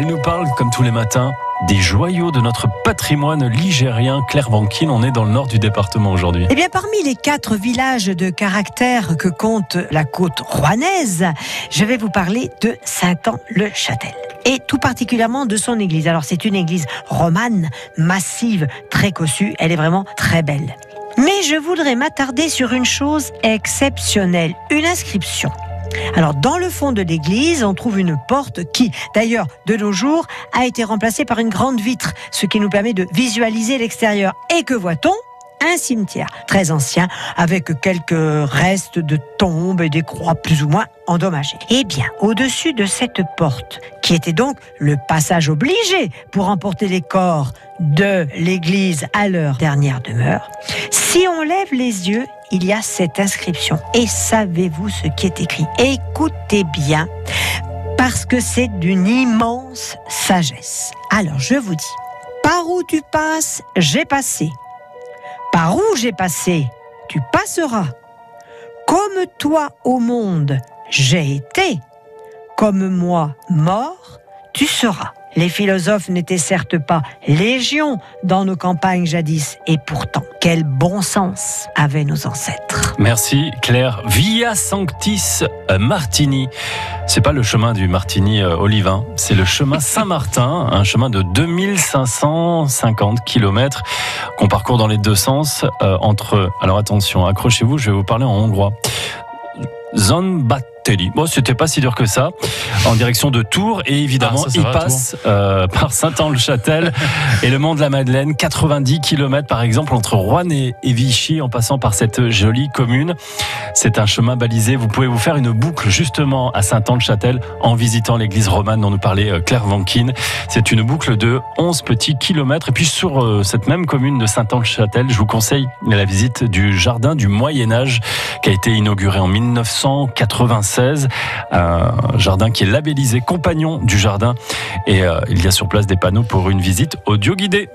Elle nous parle, comme tous les matins, des joyaux de notre patrimoine ligérien. Claire Vanquin, on est dans le nord du département aujourd'hui. Eh bien, parmi les quatre villages de caractère que compte la côte rouennaise, je vais vous parler de Saint-Anne-le-Châtel. Et tout particulièrement de son église. Alors, c'est une église romane, massive, très cossue. Elle est vraiment très belle. Mais je voudrais m'attarder sur une chose exceptionnelle, une inscription. Alors, dans le fond de l'église, on trouve une porte qui, d'ailleurs, de nos jours, a été remplacée par une grande vitre, ce qui nous permet de visualiser l'extérieur. Et que voit-on? Un cimetière très ancien avec quelques restes de tombes et des croix plus ou moins endommagées. Eh bien, au-dessus de cette porte, qui était donc le passage obligé pour emporter les corps de l'église à leur dernière demeure, si on lève les yeux, il y a cette inscription. Et savez-vous ce qui est écrit? Écoutez bien, parce que c'est d'une immense sagesse. Alors je vous dis, par où tu passes, j'ai passé. Par où j'ai passé, tu passeras. Comme toi au monde, j'ai été. Comme moi, mort, tu seras. Les philosophes n'étaient certes pas légion dans nos campagnes jadis, et pourtant, quel bon sens avaient nos ancêtres. Merci Claire. Via Sanctis Martini. C'est pas le chemin du Martini euh, Olivin, c'est le chemin Saint-Martin, un chemin de 2550 km qu'on parcourt dans les deux sens euh, entre, alors attention, accrochez-vous, je vais vous parler en hongrois. Zonbat Bon, c'était pas si dur que ça. En direction de Tours et évidemment, ah, il passe euh, par Saint-Anne-le-Châtel et le Mont de la Madeleine, 90 km par exemple entre Rouen et, Vichy en passant par cette jolie commune. C'est un chemin balisé. Vous pouvez vous faire une boucle justement à Saint-Anne-le-Châtel en visitant l'église romane dont nous parlait euh, Claire Vankin. C'est une boucle de 11 petits kilomètres. Et puis sur euh, cette même commune de Saint-Anne-le-Châtel, je vous conseille la visite du jardin du Moyen Âge qui a été inauguré en 1996 un jardin qui est labellisé compagnon du jardin et euh, il y a sur place des panneaux pour une visite audio guidée.